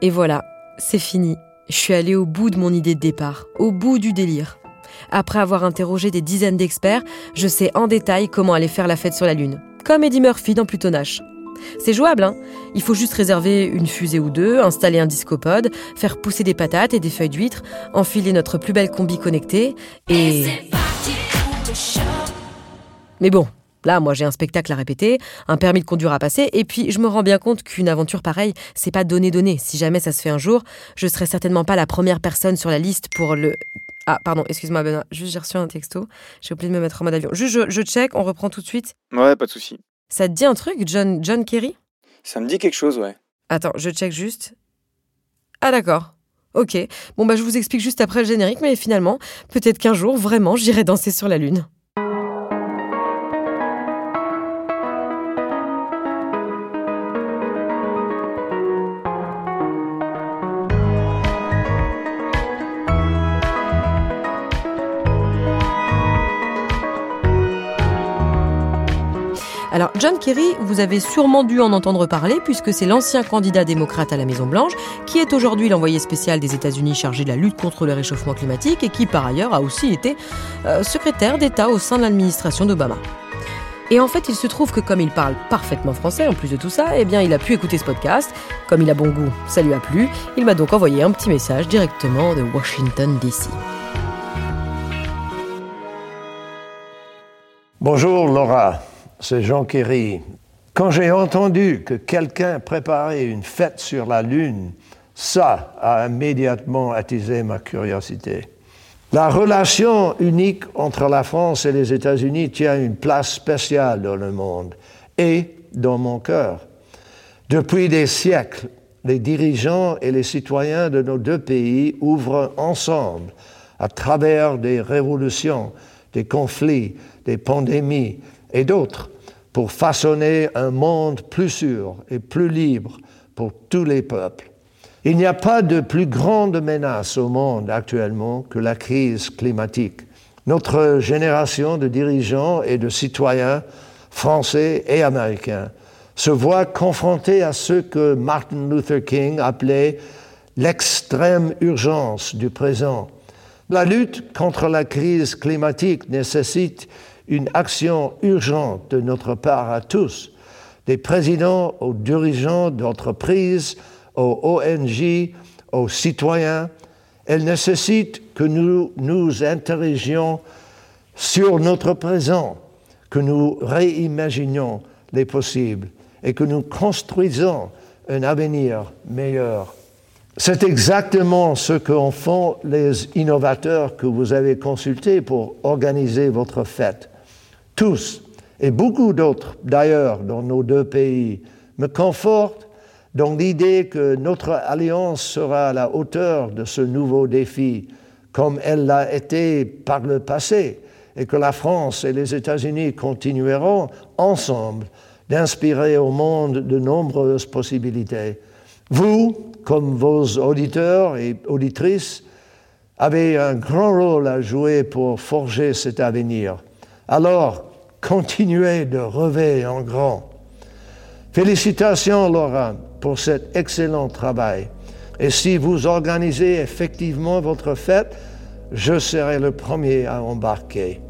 Et voilà, c'est fini. Je suis allée au bout de mon idée de départ, au bout du délire. Après avoir interrogé des dizaines d'experts, je sais en détail comment aller faire la fête sur la Lune. Comme Eddie Murphy dans Plutonache. C'est jouable, hein Il faut juste réserver une fusée ou deux, installer un discopode, faire pousser des patates et des feuilles d'huître, enfiler notre plus belle combi connectée et... Mais bon, là, moi j'ai un spectacle à répéter, un permis de conduire à passer, et puis je me rends bien compte qu'une aventure pareille, c'est pas donné-donné. Si jamais ça se fait un jour, je serai certainement pas la première personne sur la liste pour le... Ah, pardon, excuse-moi Benoît, juste j'ai reçu un texto, j'ai oublié de me mettre en mode avion. Juste, je, je check, on reprend tout de suite. Ouais, pas de souci. Ça te dit un truc, John, John Kerry? Ça me dit quelque chose, ouais. Attends, je check juste. Ah d'accord. Ok. Bon bah je vous explique juste après le générique, mais finalement, peut-être qu'un jour, vraiment, j'irai danser sur la Lune. Alors, John Kerry, vous avez sûrement dû en entendre parler puisque c'est l'ancien candidat démocrate à la Maison-Blanche qui est aujourd'hui l'envoyé spécial des États-Unis chargé de la lutte contre le réchauffement climatique et qui, par ailleurs, a aussi été euh, secrétaire d'État au sein de l'administration d'Obama. Et en fait, il se trouve que comme il parle parfaitement français, en plus de tout ça, eh bien, il a pu écouter ce podcast. Comme il a bon goût, ça lui a plu. Il m'a donc envoyé un petit message directement de Washington, D.C. Bonjour Laura c'est Jean Kerry. Quand j'ai entendu que quelqu'un préparait une fête sur la Lune, ça a immédiatement attisé ma curiosité. La relation unique entre la France et les États-Unis tient une place spéciale dans le monde et dans mon cœur. Depuis des siècles, les dirigeants et les citoyens de nos deux pays ouvrent ensemble, à travers des révolutions, des conflits, des pandémies, et d'autres pour façonner un monde plus sûr et plus libre pour tous les peuples. Il n'y a pas de plus grande menace au monde actuellement que la crise climatique. Notre génération de dirigeants et de citoyens français et américains se voit confrontée à ce que Martin Luther King appelait l'extrême urgence du présent. La lutte contre la crise climatique nécessite une action urgente de notre part à tous, des présidents aux dirigeants d'entreprises, aux ONG, aux citoyens. Elle nécessite que nous nous interrogions sur notre présent, que nous réimaginions les possibles et que nous construisons un avenir meilleur. C'est exactement ce qu'en font les innovateurs que vous avez consultés pour organiser votre fête tous, et beaucoup d'autres d'ailleurs dans nos deux pays, me confortent dans l'idée que notre alliance sera à la hauteur de ce nouveau défi, comme elle l'a été par le passé, et que la France et les États-Unis continueront ensemble d'inspirer au monde de nombreuses possibilités. Vous, comme vos auditeurs et auditrices, avez un grand rôle à jouer pour forger cet avenir. Alors, continuez de rêver en grand. Félicitations, Laura, pour cet excellent travail. Et si vous organisez effectivement votre fête, je serai le premier à embarquer.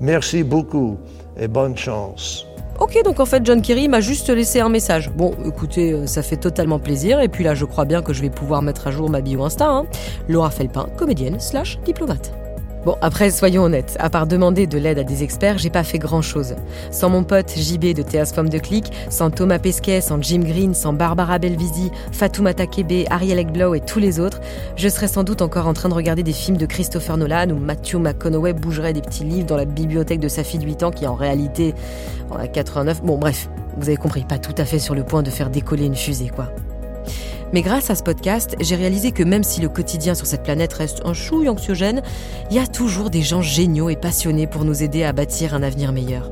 Merci beaucoup et bonne chance. Ok, donc en fait, John Kerry m'a juste laissé un message. Bon, écoutez, euh, ça fait totalement plaisir. Et puis là, je crois bien que je vais pouvoir mettre à jour ma bio Insta. Hein. Laura Felpin, comédienne slash diplomate. Bon, après, soyons honnêtes, à part demander de l'aide à des experts, j'ai pas fait grand chose. Sans mon pote JB de Théas de Click, sans Thomas Pesquet, sans Jim Green, sans Barbara Belvisi, Fatoumata Kebe, Ariel Ekblow et tous les autres, je serais sans doute encore en train de regarder des films de Christopher Nolan où Matthew McConaughey bougerait des petits livres dans la bibliothèque de sa fille de 8 ans qui en réalité en a 89. Bon, bref, vous avez compris, pas tout à fait sur le point de faire décoller une fusée, quoi. Mais grâce à ce podcast, j'ai réalisé que même si le quotidien sur cette planète reste un chouille anxiogène, il y a toujours des gens géniaux et passionnés pour nous aider à bâtir un avenir meilleur.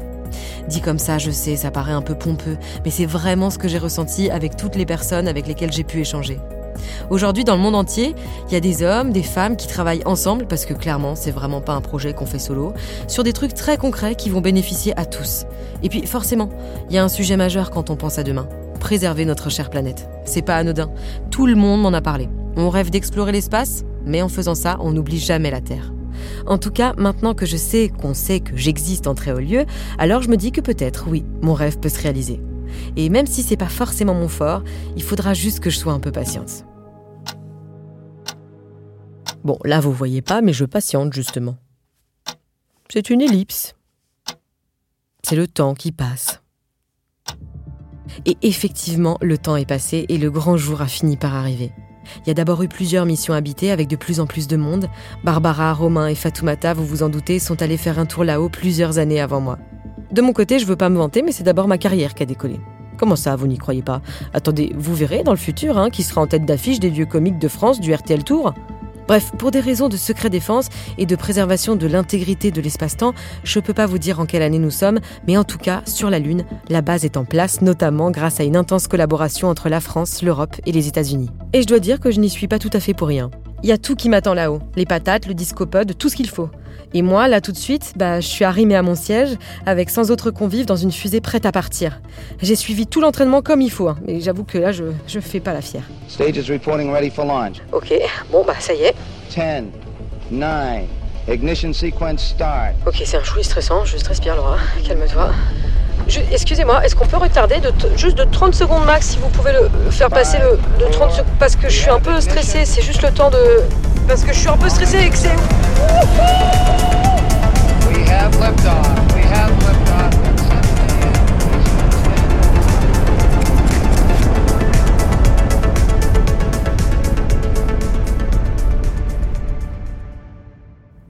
Dit comme ça, je sais, ça paraît un peu pompeux, mais c'est vraiment ce que j'ai ressenti avec toutes les personnes avec lesquelles j'ai pu échanger. Aujourd'hui, dans le monde entier, il y a des hommes, des femmes qui travaillent ensemble, parce que clairement, c'est vraiment pas un projet qu'on fait solo, sur des trucs très concrets qui vont bénéficier à tous. Et puis, forcément, il y a un sujet majeur quand on pense à demain préserver notre chère planète. C'est pas anodin. Tout le monde m'en a parlé. On rêve d'explorer l'espace, mais en faisant ça, on n'oublie jamais la Terre. En tout cas, maintenant que je sais qu'on sait que j'existe en très haut lieu, alors je me dis que peut-être, oui, mon rêve peut se réaliser. Et même si c'est pas forcément mon fort, il faudra juste que je sois un peu patiente. Bon, là vous voyez pas, mais je patiente justement. C'est une ellipse. C'est le temps qui passe. Et effectivement, le temps est passé et le grand jour a fini par arriver. Il y a d'abord eu plusieurs missions habitées avec de plus en plus de monde. Barbara, Romain et Fatoumata, vous vous en doutez, sont allés faire un tour là-haut plusieurs années avant moi. De mon côté, je veux pas me vanter, mais c'est d'abord ma carrière qui a décollé. Comment ça, vous n'y croyez pas? Attendez, vous verrez dans le futur hein, qui sera en tête d'affiche des lieux comiques de France du RTL Tour Bref, pour des raisons de secret défense et de préservation de l'intégrité de l'espace-temps, je ne peux pas vous dire en quelle année nous sommes, mais en tout cas, sur la Lune, la base est en place, notamment grâce à une intense collaboration entre la France, l'Europe et les États-Unis. Et je dois dire que je n'y suis pas tout à fait pour rien. Il y a tout qui m'attend là-haut, les patates, le discopode, tout ce qu'il faut. Et moi, là tout de suite, bah, je suis arrimée à mon siège, avec sans autre convive dans une fusée prête à partir. J'ai suivi tout l'entraînement comme il faut, hein, mais j'avoue que là, je, je fais pas la fière. Stage is reporting ready for launch. Ok, bon bah ça y est. 10, 9, ignition sequence start. Ok, c'est un chouï stressant, juste respire Laura, calme-toi. Excusez-moi, est-ce qu'on peut retarder de juste de 30 secondes max si vous pouvez le faire passer le, de 30 secondes parce que je suis un peu stressée, c'est juste le temps de parce que je suis un peu stressée et que c'est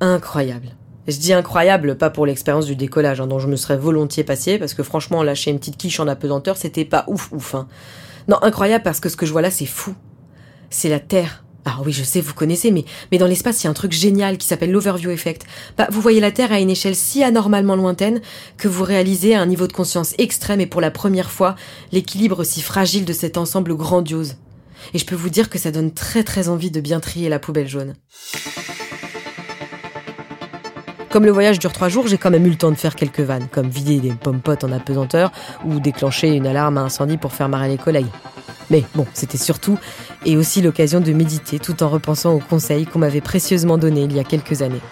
incroyable. Je dis incroyable, pas pour l'expérience du décollage, hein, dont je me serais volontiers passé, parce que franchement, lâcher une petite quiche en apesanteur, c'était pas ouf ouf. hein. Non, incroyable parce que ce que je vois là, c'est fou. C'est la Terre. Ah oui, je sais, vous connaissez, mais, mais dans l'espace, il y a un truc génial qui s'appelle l'overview effect. Bah, vous voyez la Terre à une échelle si anormalement lointaine que vous réalisez à un niveau de conscience extrême et pour la première fois, l'équilibre si fragile de cet ensemble grandiose. Et je peux vous dire que ça donne très très envie de bien trier la poubelle jaune. Comme le voyage dure trois jours, j'ai quand même eu le temps de faire quelques vannes, comme vider des pommes-potes en apesanteur ou déclencher une alarme à incendie pour faire marrer les collègues. Mais bon, c'était surtout et aussi l'occasion de méditer tout en repensant aux conseils qu'on m'avait précieusement donnés il y a quelques années.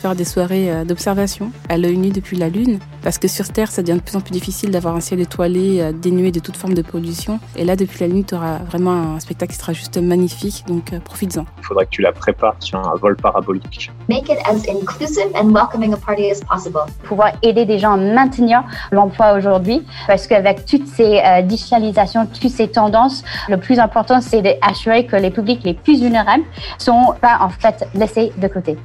Faire des soirées euh, d'observation à l'œil nu depuis la Lune, parce que sur Terre, ça devient de plus en plus difficile d'avoir un ciel étoilé, euh, dénué de toute forme de pollution. Et là, depuis la Lune, tu auras vraiment un spectacle qui sera juste magnifique, donc euh, profites-en. Il faudrait que tu la prépares sur un vol parabolique. make it as inclusive and welcoming a party as possible. pouvoir aider des gens à maintenir l'emploi aujourd'hui. Parce qu'avec toutes ces euh, digitalisations, toutes ces tendances, le plus important, c'est d'assurer que les publics les plus vulnérables sont pas en fait laissés de côté.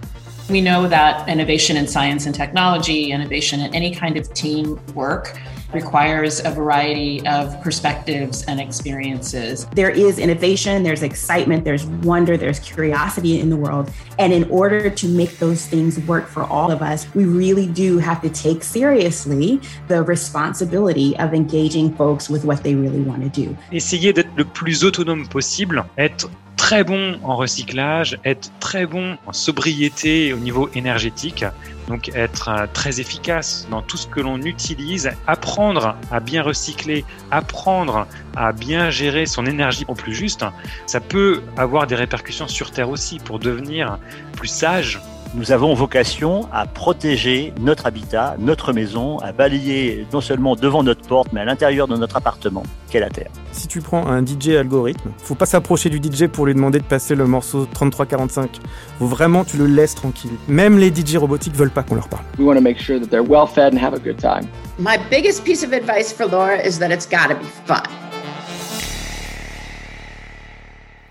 We know that innovation in science and technology, innovation in any kind of team work, requires a variety of perspectives and experiences. there is innovation, there's excitement, there's wonder, there's curiosity in the world. And in order to make those things work for all of us, we really do have to take seriously the responsibility of engaging folks with what they really want to do. Essayer d'être le plus autonome possible, être très bon en recyclage, être très bon en sobriété au niveau énergétique, donc être euh, très efficace dans tout ce que l'on utilise, apprendre à bien recycler, apprendre à bien gérer son énergie au plus juste, ça peut avoir des répercussions sur Terre aussi pour devenir plus sage, Nous avons vocation à protéger notre habitat, notre maison, à balayer non seulement devant notre porte, mais à l'intérieur de notre appartement, qu'est la Terre. Si tu prends un DJ algorithme, faut pas s'approcher du DJ pour lui demander de passer le morceau 3345. Faut vraiment tu le laisses tranquille. Même les DJ robotiques veulent pas qu'on leur parle. We want to make sure that they're well fed and have a good time. My biggest piece of advice for Laura is that it's gotta be fun.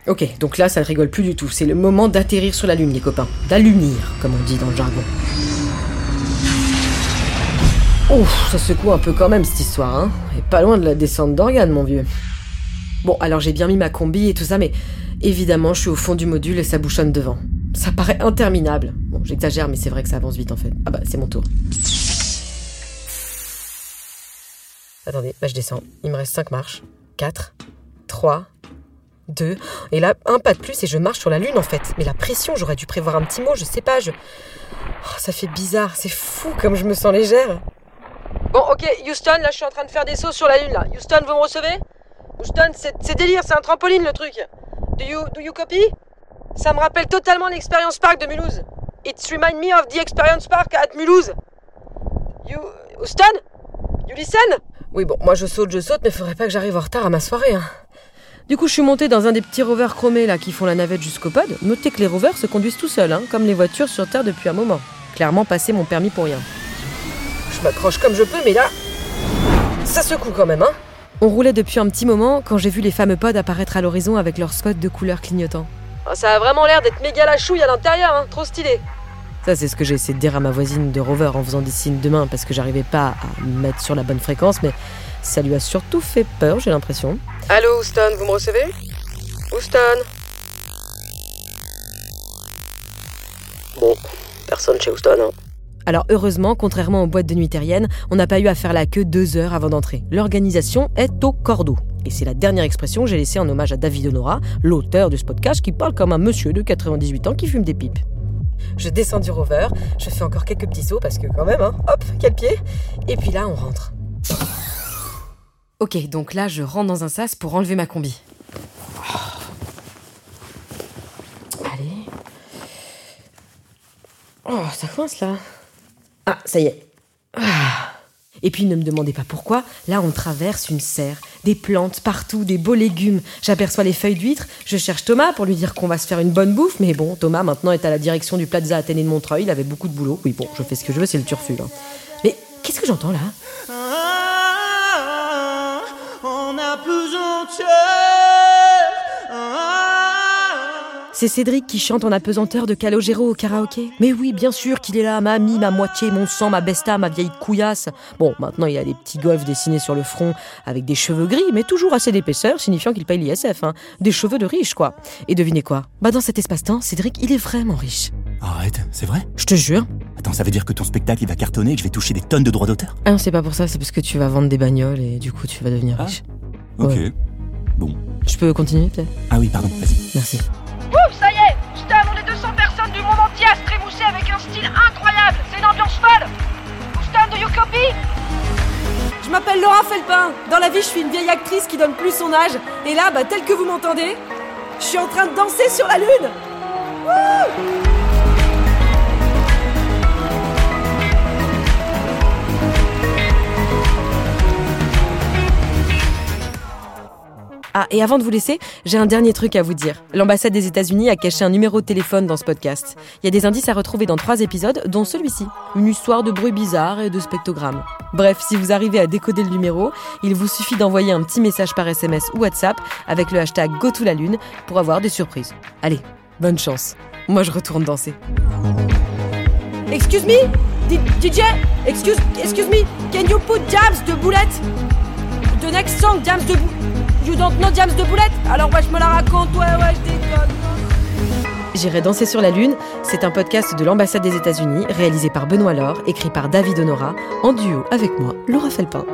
Ok, donc là, ça ne rigole plus du tout. C'est le moment d'atterrir sur la Lune, les copains. D'allunir, comme on dit dans le jargon. Ouf, ça secoue un peu quand même cette histoire, hein. Et pas loin de la descente d'organes, mon vieux. Bon, alors j'ai bien mis ma combi et tout ça, mais évidemment, je suis au fond du module et ça bouchonne devant. Ça paraît interminable. Bon, j'exagère, mais c'est vrai que ça avance vite en fait. Ah bah, c'est mon tour. Attendez, bah je descends. Il me reste 5 marches. 4, 3, 2. Et là, un pas de plus et je marche sur la lune en fait. Mais la pression, j'aurais dû prévoir un petit mot, je sais pas, je. Oh, ça fait bizarre, c'est fou comme je me sens légère. Bon, ok, Houston, là je suis en train de faire des sauts sur la lune là. Houston, vous me recevez? Houston, c'est c'est délire, c'est un trampoline le truc. Do you, do you copy? Ça me rappelle totalement l'expérience park de Mulhouse. It remind me of the experience park at Mulhouse. You, Houston? You listen? Oui, bon, moi je saute, je saute, mais faudrait pas que j'arrive en retard à ma soirée. Hein. Du coup, je suis montée dans un des petits rovers chromés là qui font la navette jusqu'au pod. Notez que les rovers se conduisent tout seuls, hein, comme les voitures sur Terre depuis un moment. Clairement passé mon permis pour rien. Je m'accroche comme je peux, mais là, ça secoue quand même, hein On roulait depuis un petit moment quand j'ai vu les fameux pods apparaître à l'horizon avec leurs spots de couleurs clignotants. Ah, ça a vraiment l'air d'être méga la chouille à l'intérieur, hein, trop stylé. Ça, c'est ce que j'ai essayé de dire à ma voisine de rover en faisant des signes de main parce que j'arrivais pas à me mettre sur la bonne fréquence, mais ça lui a surtout fait peur, j'ai l'impression. Allô, Houston, vous me recevez? Houston? Bon, personne chez Houston, hein. Alors heureusement, contrairement aux boîtes de nuit terriennes, on n'a pas eu à faire la queue deux heures avant d'entrer. L'organisation est au cordeau. Et c'est la dernière expression que j'ai laissée en hommage à David Honora, l'auteur de ce podcast qui parle comme un monsieur de 98 ans qui fume des pipes. Je descends du rover, je fais encore quelques petits sauts parce que quand même, hein, hop, quel pied. Et puis là, on rentre. Ok, donc là, je rentre dans un sas pour enlever ma combi. Allez. Oh, ça coince là. Ah, ça y est. Ah. Et puis ne me demandez pas pourquoi, là on traverse une serre, des plantes partout, des beaux légumes. J'aperçois les feuilles d'huître, je cherche Thomas pour lui dire qu'on va se faire une bonne bouffe, mais bon, Thomas maintenant est à la direction du Plaza Athénée de Montreuil, il avait beaucoup de boulot. Oui bon, je fais ce que je veux, c'est le turfu là. Mais qu'est-ce que j'entends là? On a plus C'est Cédric qui chante en apesanteur de Calogero au karaoké. Mais oui, bien sûr qu'il est là, ma mie, ma moitié, mon sang, ma besta, ma vieille couillasse. Bon, maintenant il a des petits golfs dessinés sur le front avec des cheveux gris, mais toujours assez d'épaisseur, signifiant qu'il paye l'ISF. Hein. Des cheveux de riche, quoi. Et devinez quoi? Bah dans cet espace-temps, Cédric, il est vraiment riche. Arrête, c'est vrai? Je te jure. Attends, ça veut dire que ton spectacle il va cartonner et que je vais toucher des tonnes de droits d'auteur? Ah non, c'est pas pour ça, c'est parce que tu vas vendre des bagnoles et du coup tu vas devenir riche. Ok. Ouais. Bon. Je peux continuer peut-être? Ah oui, pardon, vas-y. Merci. Ouf, ça y est Putain, on est 200 personnes du monde entier à se trémousser avec un style incroyable C'est une ambiance folle Houston, do you copy Je m'appelle Laura Felpin. Dans la vie, je suis une vieille actrice qui donne plus son âge. Et là, bah, tel que vous m'entendez, je suis en train de danser sur la lune. Ah, et avant de vous laisser, j'ai un dernier truc à vous dire. L'ambassade des États-Unis a caché un numéro de téléphone dans ce podcast. Il y a des indices à retrouver dans trois épisodes, dont celui-ci. Une histoire de bruit bizarre et de spectogrammes. Bref, si vous arrivez à décoder le numéro, il vous suffit d'envoyer un petit message par SMS ou WhatsApp avec le hashtag GoToLaLune pour avoir des surprises. Allez, bonne chance. Moi, je retourne danser. Excuse me DJ Excuse, excuse me Can you put jams de boulette The next song, jams de bou... You don't know jams de boulette Alors ouais, je me la raconte, ouais, ouais, je. J'irai danser sur la lune, c'est un podcast de l'ambassade des États-Unis réalisé par Benoît Laure, écrit par David Honora, en duo avec moi, Laura Felpin.